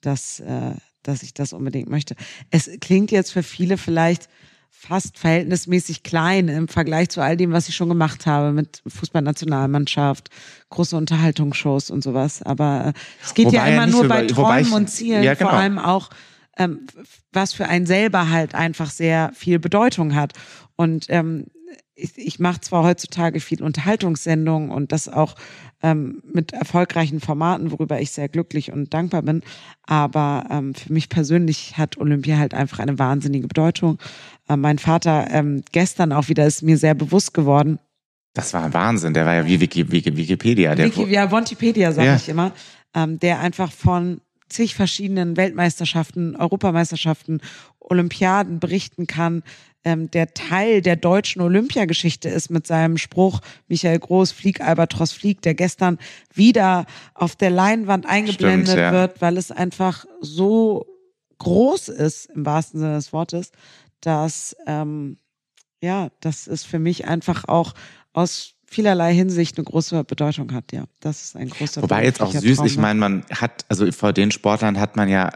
dass, äh, dass ich das unbedingt möchte. Es klingt jetzt für viele vielleicht fast verhältnismäßig klein im Vergleich zu all dem, was ich schon gemacht habe mit Fußballnationalmannschaft, große Unterhaltungsshows und sowas. Aber äh, es geht Wobei ja ja immer nicht nur bei Träumen ich- und Zielen, Ja, genau. vor allem auch ähm, was für einen selber halt einfach sehr viel Bedeutung hat. Und ähm, ich, ich mache zwar heutzutage viel Unterhaltungssendungen und das auch ähm, mit erfolgreichen Formaten, worüber ich sehr glücklich und dankbar bin, aber ähm, für mich persönlich hat Olympia halt einfach eine wahnsinnige Bedeutung. Äh, mein Vater ähm, gestern auch wieder ist mir sehr bewusst geworden, Das war ein Wahnsinn. Der war ja wie Wiki, Wiki, Wikipedia. Der, Wiki, ja, Wikipedia sage Ja. ich immer, ähm, der einfach von zig verschiedenen Weltmeisterschaften, Europameisterschaften, Olympiaden berichten kann, ähm, der Teil der deutschen Olympiageschichte ist mit seinem Spruch Michael Groß, Flieg, Albatros, Flieg, der gestern wieder auf der Leinwand eingeblendet Stimmt, ja. wird, weil es einfach so groß ist, im wahrsten Sinne des Wortes, dass, ähm, ja, das ist für mich einfach auch aus vielerlei Hinsicht eine große Bedeutung hat, ja. Das ist ein großer Wobei jetzt auch süß, Traum, ich ne? meine, man hat, also vor den Sportlern hat man ja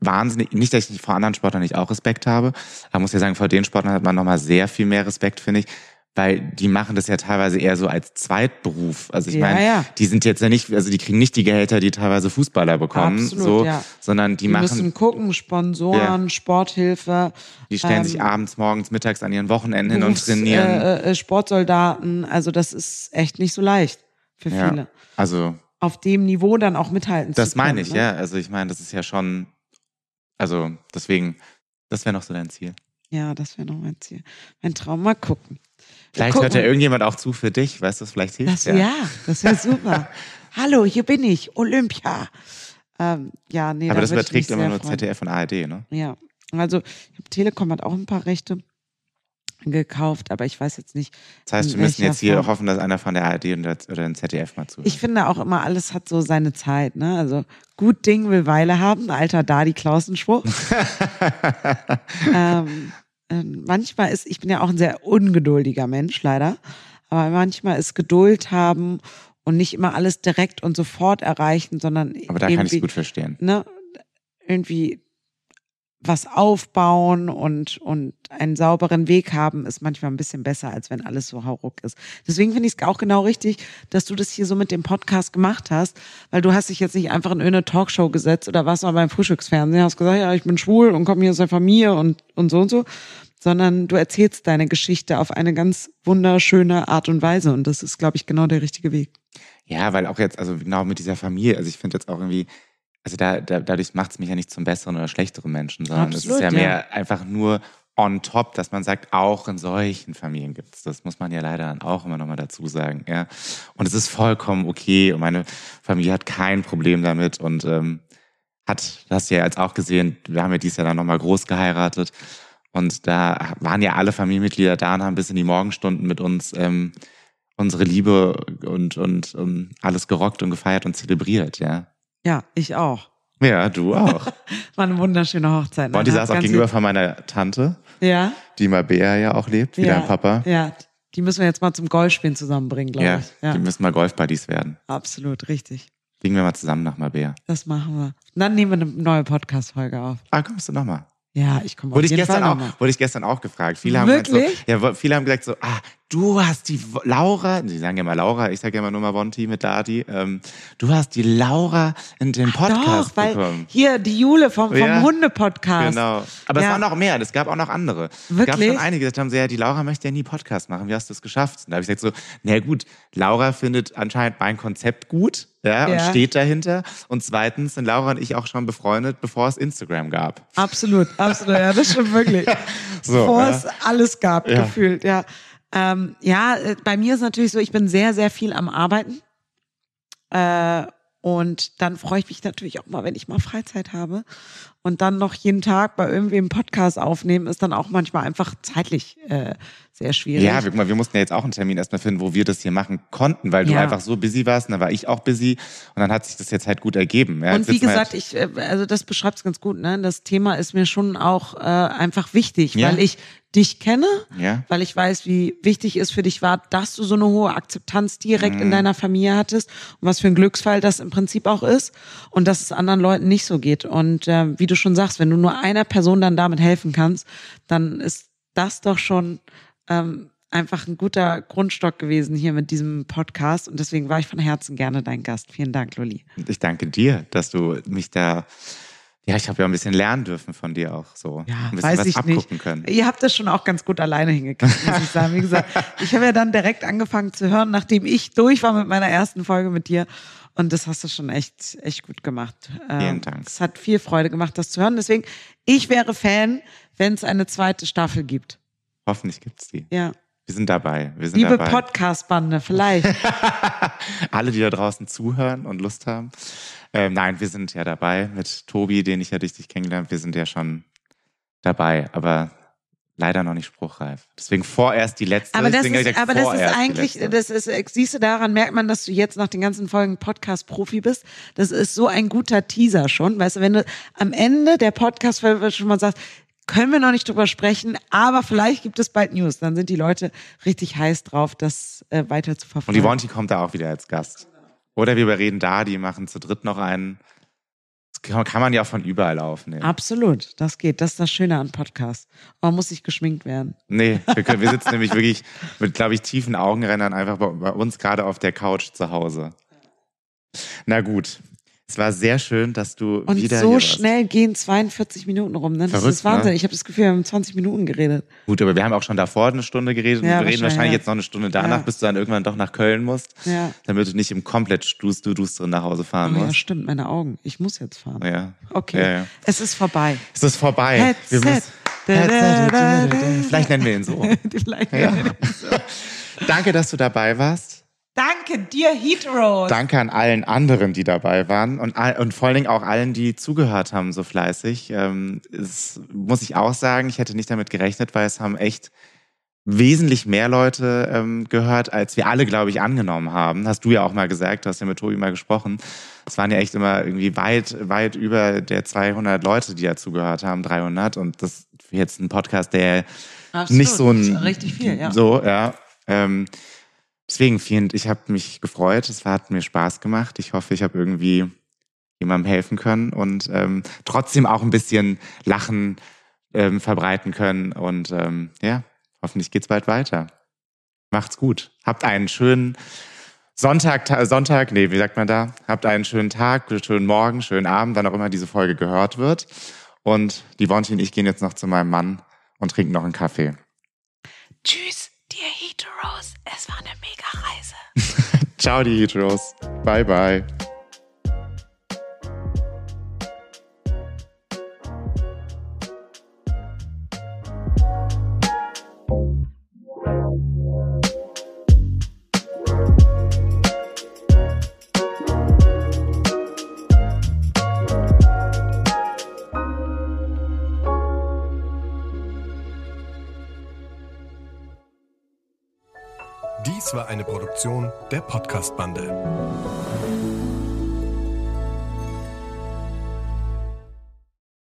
wahnsinnig, nicht, dass ich vor anderen Sportlern nicht auch Respekt habe, aber muss ja sagen, vor den Sportlern hat man nochmal sehr viel mehr Respekt, finde ich, weil die machen das ja teilweise eher so als Zweitberuf. Also ich Ja, meine, ja. die sind jetzt ja nicht, also die kriegen nicht die Gehälter, die teilweise Fußballer bekommen, Absolut, so, ja. sondern die, Die machen, müssen gucken, Sponsoren, Sporthilfe, die stellen sich ähm, abends, morgens, mittags an ihren Wochenenden hin und trainieren. Äh, äh, Sportsoldaten. Also das ist echt nicht so leicht für viele. also Auf dem Niveau dann auch mithalten das zu können. meine ich, ne? ja. Also ich meine, das ist ja schon, also deswegen, das wäre noch so dein Ziel. Ja, das wäre noch mein Ziel. Mein Traum, mal gucken. Vielleicht gucken. hört ja irgendjemand auch zu für dich, weißt du, vielleicht hilft Das, ja. das wäre super. Hallo, hier bin ich, Olympia. Ähm, ja, nee, Aber da das überträgt immer nur freuen. ZDF und ARD, ne? Ja, also Telekom hat auch ein paar Rechte gekauft, aber ich weiß jetzt nicht. Das heißt, wir müssen jetzt hier Form. hoffen, dass einer von der ARD oder dem ZDF mal zuhört. Ich finde auch immer, alles hat so seine Zeit. Ne? Also gut Ding will Weile haben, alter Dadi Klausenspruch. ähm, äh, manchmal ist, ich bin ja auch ein sehr ungeduldiger Mensch, leider. Aber manchmal ist Geduld haben und nicht immer alles direkt und sofort erreichen, sondern Aber da kann ich es gut verstehen. ne, irgendwie was aufbauen und, und einen sauberen Weg haben, ist manchmal ein bisschen besser, als wenn alles so hauruck ist. Deswegen finde ich es auch genau richtig, dass du das hier so mit dem Podcast gemacht hast, weil du hast dich jetzt nicht einfach in irgendeine Talkshow gesetzt oder warst mal beim Frühstücksfernsehen, hast gesagt, ja, ich bin schwul und komme hier aus der Familie und, und so und so, sondern du erzählst deine Geschichte auf eine ganz wunderschöne Art und Weise und das ist, glaube ich, genau der richtige Weg. Ja, weil auch jetzt, also genau mit dieser Familie, also ich finde jetzt auch irgendwie, also da, da dadurch macht es mich ja nicht zum besseren oder schlechteren Menschen, sondern es ist ja ja. mehr einfach nur on top, dass man sagt, auch in solchen Familien gibt es. Das muss man ja leider dann auch immer nochmal dazu sagen. Ja. Und es ist vollkommen okay. Und meine Familie hat kein Problem damit und ähm, hat, das ja jetzt auch gesehen, wir haben ja dieses Jahr dann nochmal groß geheiratet. Und da waren ja alle Familienmitglieder da und haben bis in die Morgenstunden mit uns ähm, unsere Liebe und, und, und alles gerockt und gefeiert und zelebriert, ja. Ja, ich auch. Ja, du auch. War eine wunderschöne Hochzeit. ne? Und die Hat saß auch gegenüber von meiner Tante, Ja. die Mabea ja auch lebt, wie ja, dein Papa. Ja. Die müssen wir jetzt mal zum Golfspielen zusammenbringen, glaube Ja, ich. Ja, die müssen mal Golfbuddies werden. absolut, richtig. Fliegen wir mal zusammen nach Mabea. Das machen wir. Dann nehmen wir eine neue Podcast-Folge auf. Ah, kommst du nochmal? Ja, ich komme auf Wurde ich, jeden gestern Fall auch, nochmal. wurde ich gestern auch gefragt. Viele haben Wirklich? so, ja, viele haben gesagt so, ah, du hast die Laura, die sagen ja mal Laura, ich sage ja immer nur mal Bonti mit Dadi, ähm, du hast die Laura in den Podcast Doch, weil bekommen. hier die Jule vom, vom Ja, Hunde-Podcast. Genau. Aber es Ja. waren noch mehr, es gab auch noch andere. Es gab Wirklich? schon einige, die gesagt haben, so, ja, die Laura möchte ja nie Podcast machen, wie hast du es geschafft? Und da habe ich gesagt so, na gut, Laura findet anscheinend mein Konzept gut, ja, und Ja. steht dahinter. Und zweitens sind Laura und ich auch schon befreundet, bevor es Instagram gab. Absolut, absolut. Ja, das stimmt wirklich. So, Bevor ja. es alles gab, gefühlt, ja. Ähm, ja, äh, bei mir ist natürlich so, ich bin sehr, sehr viel am Arbeiten. Äh, und dann freue ich mich natürlich auch mal, wenn ich mal Freizeit habe. Und dann noch jeden Tag bei irgendwem Podcast aufnehmen, ist dann auch manchmal einfach zeitlich äh, sehr schwierig. Ja, wir, guck mal, wir mussten ja jetzt auch einen Termin erstmal finden, wo wir das hier machen konnten, weil du Ja. einfach so busy warst und dann war ich auch busy und dann hat sich das jetzt halt gut ergeben. Ja, Und wie gesagt, halt, ich, äh, also das beschreibt es ganz gut, ne? Das Thema ist mir schon auch äh, einfach wichtig, Ja. weil ich dich kenne, Ja. weil ich weiß, wie wichtig es für dich war, dass du so eine hohe Akzeptanz direkt Mhm. in deiner Familie hattest und was für ein Glücksfall das im Prinzip auch ist und dass es anderen Leuten nicht so geht. Und äh, wie du schon sagst, wenn du nur einer Person dann damit helfen kannst, dann ist das doch schon ähm, einfach ein guter Grundstock gewesen hier mit diesem Podcast und deswegen war ich von Herzen gerne dein Gast. Vielen Dank, Lolli. ich danke dir, dass du mich da, ja, ich habe ja ein bisschen lernen dürfen von dir auch so. Ja, ein bisschen weiß was ich abgucken nicht. können. Ihr habt das schon auch ganz gut alleine hingekriegt, muss ich sagen. Wie gesagt, ich habe ja dann direkt angefangen zu hören, nachdem ich durch war mit meiner ersten Folge mit dir. Und das hast du schon echt, echt gut gemacht. Ähm, Vielen Dank. Es hat viel Freude gemacht, das zu hören. Deswegen, ich wäre Fan, wenn es eine zweite Staffel gibt. Hoffentlich gibt's die. Ja. Wir sind dabei. Wir sind Liebe. Podcast-Bande, vielleicht. Alle, die da draußen zuhören und Lust haben. Ähm, nein, wir sind ja dabei mit Tobi, den ich ja richtig kennengelernt. Wir sind ja schon dabei, aber leider noch nicht spruchreif. Deswegen vorerst die letzte. Aber das Deswegen ist, aber das ist eigentlich, das ist, äh, siehst du, daran merkt man, dass du jetzt nach den ganzen Folgen Podcast-Profi bist. Das ist so ein guter Teaser schon. Weißt du, wenn du am Ende der Podcast-Folge schon mal sagst, können wir noch nicht drüber sprechen, aber vielleicht gibt es bald News. Dann sind die Leute richtig heiß drauf, das äh, weiter zu Und verfolgen. die Wonti kommt da auch wieder als Gast. Oder wir überreden da, die machen zu dritt noch einen. Kann kann man ja von überall aufnehmen. Absolut, das geht. Das ist das Schöne an Podcasts. Man muss nicht geschminkt werden. Nee, wir, können, wir sitzen nämlich wirklich mit, glaube ich, tiefen Augenrändern einfach bei, bei uns gerade auf der Couch zu Hause. Na gut. Es war sehr schön, dass du Und wieder so hier warst. schnell gehen 42 Minuten rum. Ne? Das Verrückt, ist Wahnsinn. ne? Ich habe das Gefühl, wir haben 20 Minuten geredet. Gut, aber wir haben auch schon davor eine Stunde geredet und Ja, wir reden wahrscheinlich, wahrscheinlich ja. jetzt noch eine Stunde danach, Ja. bis du dann irgendwann doch nach Köln musst, Ja. damit du nicht im komplett duster dusteren nach Hause fahren Oh, ja, musst. stimmt, meine Augen. Ich muss jetzt fahren. Ja. Okay, Ja, ja. es ist vorbei. Es ist vorbei. Wir Headset. müssen- Da, da, da. Vielleicht nennen wir ihn so. Vielleicht. Ja. Danke, dass du dabei warst. Danke dir, Heteros. Danke an allen anderen, die dabei waren und, und vor allen Dingen auch allen, die zugehört haben so fleißig. Ähm, es muss ich auch sagen, ich hätte nicht damit gerechnet, weil es haben echt wesentlich mehr Leute ähm, gehört, als wir alle, glaube ich, angenommen haben. Hast du ja auch mal gesagt, du hast ja mit Tobi mal gesprochen. Es waren ja echt immer irgendwie weit, weit über der 200 Leute, die ja zugehört haben, 300. Und das für jetzt ein Podcast, der Absolut, nicht so ein ist richtig viel, ja. so ja. Ähm, deswegen vielen, ich habe mich gefreut. Es hat mir Spaß gemacht. Ich hoffe, ich habe irgendwie jemandem helfen können und ähm, trotzdem auch ein bisschen Lachen ähm, verbreiten können. Und ähm, ja, hoffentlich geht's bald weiter. Macht's gut. Habt einen schönen Sonntag, Ta- Sonntag, nee, wie sagt man da? Habt einen schönen Tag, schönen Morgen, schönen Abend, wann auch immer diese Folge gehört wird. Und die Wonti und ich gehen jetzt noch zu meinem Mann und trinken noch einen Kaffee. Tschüss, Heteros. Es war eine mega Reise. Ciao, die Heteros. Bye, bye. Produktion der Podcastbande. Bande.